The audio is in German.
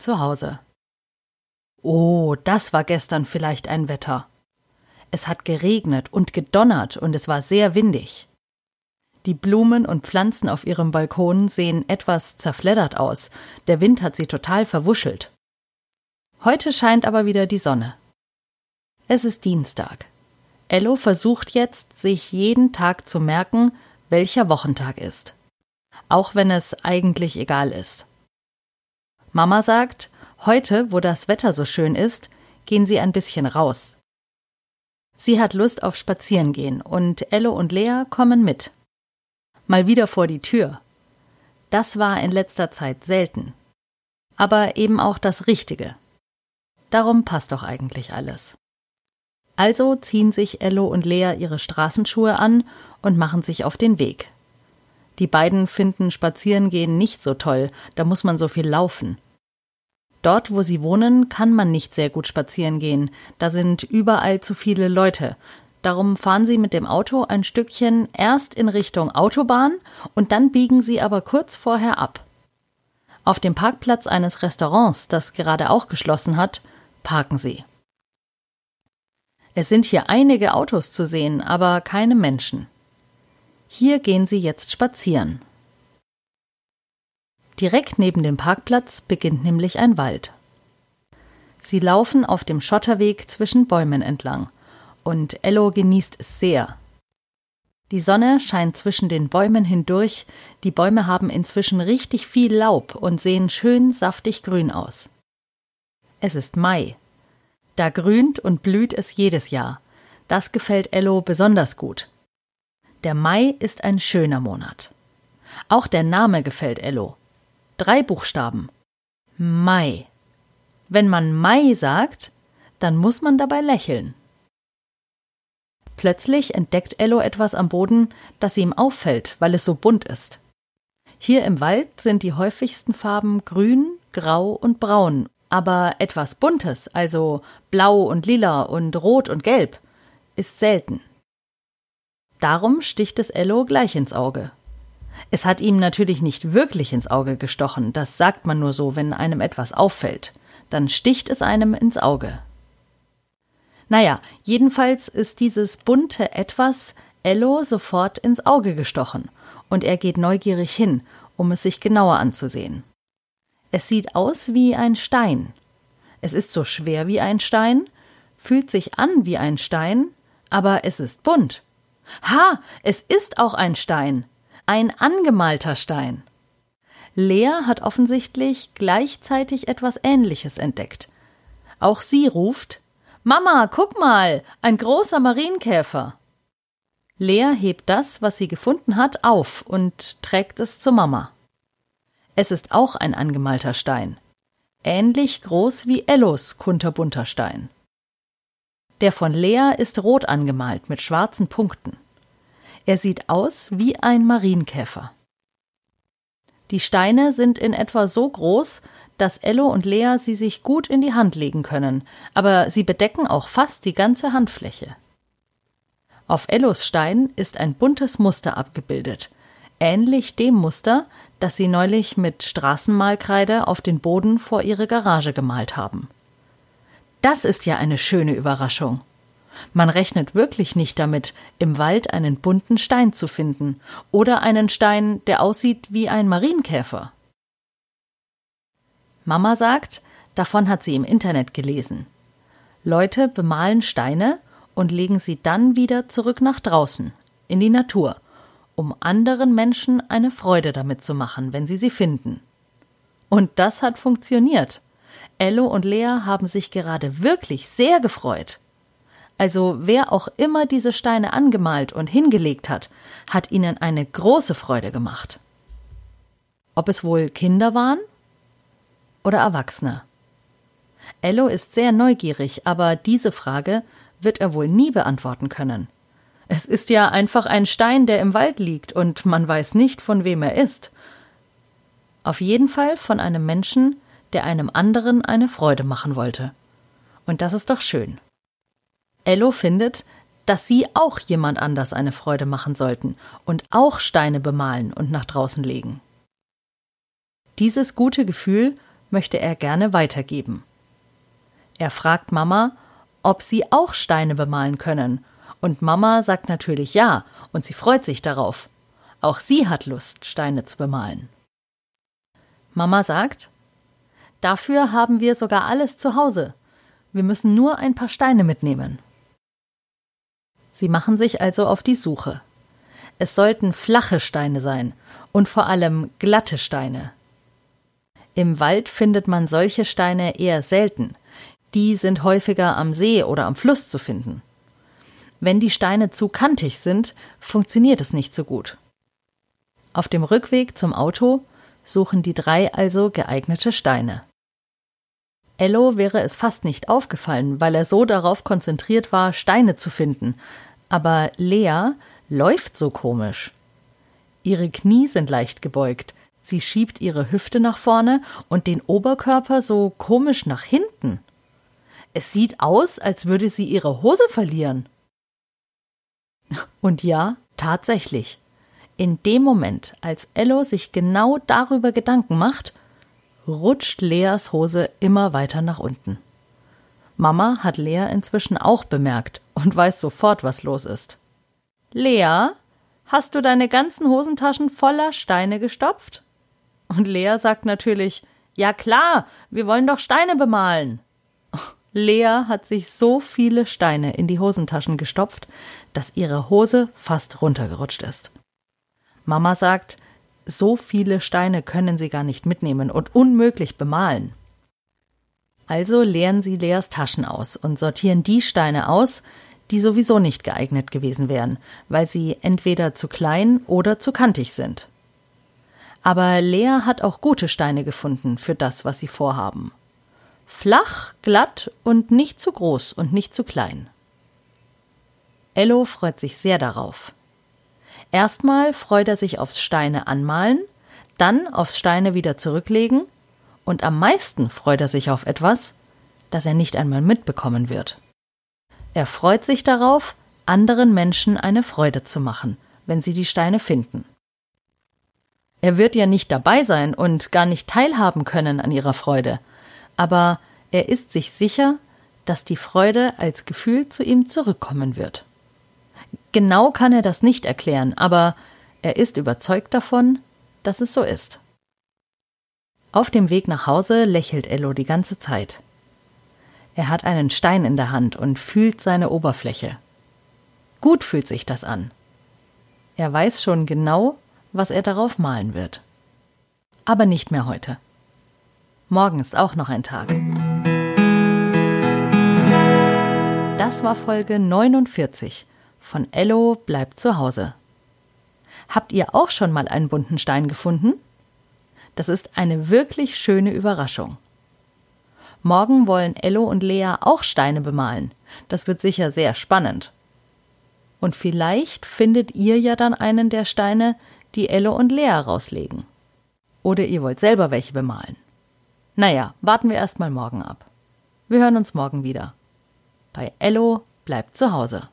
Zu Hause. Oh, das war gestern vielleicht ein Wetter. Es hat geregnet und gedonnert und es war sehr windig. Die Blumen und Pflanzen auf ihrem Balkon sehen etwas zerfleddert aus. Der Wind hat sie total verwuschelt. Heute scheint aber wieder die Sonne. Es ist Dienstag. Ello versucht jetzt, sich jeden Tag zu merken, welcher Wochentag ist. Auch wenn es eigentlich egal ist. Mama sagt, heute, wo das Wetter so schön ist, gehen sie ein bisschen raus. Sie hat Lust auf Spazierengehen und Ello und Lea kommen mit. Mal wieder vor die Tür. Das war in letzter Zeit selten. Aber eben auch das Richtige. Darum passt doch eigentlich alles. Also ziehen sich Ello und Lea ihre Straßenschuhe an und machen sich auf den Weg. Die beiden finden Spazierengehen nicht so toll, da muss man so viel laufen. Dort, wo sie wohnen, kann man nicht sehr gut spazieren gehen, da sind überall zu viele Leute. Darum fahren sie mit dem Auto ein Stückchen erst in Richtung Autobahn und dann biegen sie aber kurz vorher ab. Auf dem Parkplatz eines Restaurants, das gerade auch geschlossen hat, parken sie. Es sind hier einige Autos zu sehen, aber keine Menschen. Hier gehen sie jetzt spazieren. Direkt neben dem Parkplatz beginnt nämlich ein Wald. Sie laufen auf dem Schotterweg zwischen Bäumen entlang, und Ello genießt es sehr. Die Sonne scheint zwischen den Bäumen hindurch, die Bäume haben inzwischen richtig viel Laub und sehen schön saftig grün aus. Es ist Mai, da grünt und blüht es jedes Jahr. Das gefällt Ello besonders gut. Der Mai ist ein schöner Monat. Auch der Name gefällt Ello. Drei Buchstaben. Mai. Wenn man Mai sagt, dann muss man dabei lächeln. Plötzlich entdeckt Ello etwas am Boden, das ihm auffällt, weil es so bunt ist. Hier im Wald sind die häufigsten Farben grün, grau und braun aber etwas Buntes, also blau und lila und rot und gelb, ist selten. Darum sticht es Ello gleich ins Auge. Es hat ihm natürlich nicht wirklich ins Auge gestochen, das sagt man nur so, wenn einem etwas auffällt. Dann sticht es einem ins Auge. Naja, jedenfalls ist dieses bunte Etwas Ello sofort ins Auge gestochen, und er geht neugierig hin, um es sich genauer anzusehen. Es sieht aus wie ein Stein. Es ist so schwer wie ein Stein, fühlt sich an wie ein Stein, aber es ist bunt. Ha, es ist auch ein Stein. Ein angemalter Stein. Lea hat offensichtlich gleichzeitig etwas Ähnliches entdeckt. Auch sie ruft Mama, guck mal, ein großer Marienkäfer. Lea hebt das, was sie gefunden hat, auf und trägt es zur Mama. Es ist auch ein angemalter Stein, ähnlich groß wie Ellos kunterbunter Stein. Der von Lea ist rot angemalt mit schwarzen Punkten. Er sieht aus wie ein Marienkäfer. Die Steine sind in etwa so groß, dass Ello und Lea sie sich gut in die Hand legen können, aber sie bedecken auch fast die ganze Handfläche. Auf Ellos Stein ist ein buntes Muster abgebildet, ähnlich dem Muster, das sie neulich mit Straßenmalkreide auf den Boden vor ihre Garage gemalt haben. Das ist ja eine schöne Überraschung. Man rechnet wirklich nicht damit, im Wald einen bunten Stein zu finden oder einen Stein, der aussieht wie ein Marienkäfer. Mama sagt, davon hat sie im Internet gelesen. Leute bemalen Steine und legen sie dann wieder zurück nach draußen, in die Natur, um anderen Menschen eine Freude damit zu machen, wenn sie sie finden. Und das hat funktioniert. Ello und Lea haben sich gerade wirklich sehr gefreut. Also wer auch immer diese Steine angemalt und hingelegt hat, hat ihnen eine große Freude gemacht. Ob es wohl Kinder waren oder Erwachsene? Ello ist sehr neugierig, aber diese Frage wird er wohl nie beantworten können. Es ist ja einfach ein Stein, der im Wald liegt, und man weiß nicht, von wem er ist. Auf jeden Fall von einem Menschen, der einem anderen eine Freude machen wollte. Und das ist doch schön. Ello findet, dass sie auch jemand anders eine Freude machen sollten und auch Steine bemalen und nach draußen legen. Dieses gute Gefühl möchte er gerne weitergeben. Er fragt Mama, ob sie auch Steine bemalen können, und Mama sagt natürlich ja, und sie freut sich darauf. Auch sie hat Lust, Steine zu bemalen. Mama sagt, Dafür haben wir sogar alles zu Hause. Wir müssen nur ein paar Steine mitnehmen. Sie machen sich also auf die Suche. Es sollten flache Steine sein und vor allem glatte Steine. Im Wald findet man solche Steine eher selten. Die sind häufiger am See oder am Fluss zu finden. Wenn die Steine zu kantig sind, funktioniert es nicht so gut. Auf dem Rückweg zum Auto suchen die drei also geeignete Steine. Ello wäre es fast nicht aufgefallen, weil er so darauf konzentriert war, Steine zu finden. Aber Lea läuft so komisch. Ihre Knie sind leicht gebeugt, sie schiebt ihre Hüfte nach vorne und den Oberkörper so komisch nach hinten. Es sieht aus, als würde sie ihre Hose verlieren. Und ja, tatsächlich. In dem Moment, als Ello sich genau darüber Gedanken macht, rutscht Leas Hose immer weiter nach unten. Mama hat Lea inzwischen auch bemerkt und weiß sofort, was los ist. Lea, hast du deine ganzen Hosentaschen voller Steine gestopft? Und Lea sagt natürlich, ja klar, wir wollen doch Steine bemalen. Lea hat sich so viele Steine in die Hosentaschen gestopft, dass ihre Hose fast runtergerutscht ist. Mama sagt, so viele Steine können sie gar nicht mitnehmen und unmöglich bemalen. Also leeren sie Leas Taschen aus und sortieren die Steine aus, die sowieso nicht geeignet gewesen wären, weil sie entweder zu klein oder zu kantig sind. Aber Lea hat auch gute Steine gefunden für das, was sie vorhaben. Flach, glatt und nicht zu groß und nicht zu klein. Ello freut sich sehr darauf. Erstmal freut er sich aufs Steine anmalen, dann aufs Steine wieder zurücklegen und am meisten freut er sich auf etwas, das er nicht einmal mitbekommen wird. Er freut sich darauf, anderen Menschen eine Freude zu machen, wenn sie die Steine finden. Er wird ja nicht dabei sein und gar nicht teilhaben können an ihrer Freude, aber er ist sich sicher, dass die Freude als Gefühl zu ihm zurückkommen wird. Genau kann er das nicht erklären, aber er ist überzeugt davon, dass es so ist. Auf dem Weg nach Hause lächelt Ello die ganze Zeit. Er hat einen Stein in der Hand und fühlt seine Oberfläche. Gut fühlt sich das an. Er weiß schon genau, was er darauf malen wird. Aber nicht mehr heute. Morgen ist auch noch ein Tag. Das war Folge 49 von Ello bleibt zu Hause. Habt ihr auch schon mal einen bunten Stein gefunden? Das ist eine wirklich schöne Überraschung. Morgen wollen Ello und Lea auch Steine bemalen. Das wird sicher sehr spannend. Und vielleicht findet ihr ja dann einen der Steine, die Ello und Lea rauslegen. Oder ihr wollt selber welche bemalen. Naja, warten wir erst mal morgen ab. Wir hören uns morgen wieder. Bei Ello bleibt zu Hause.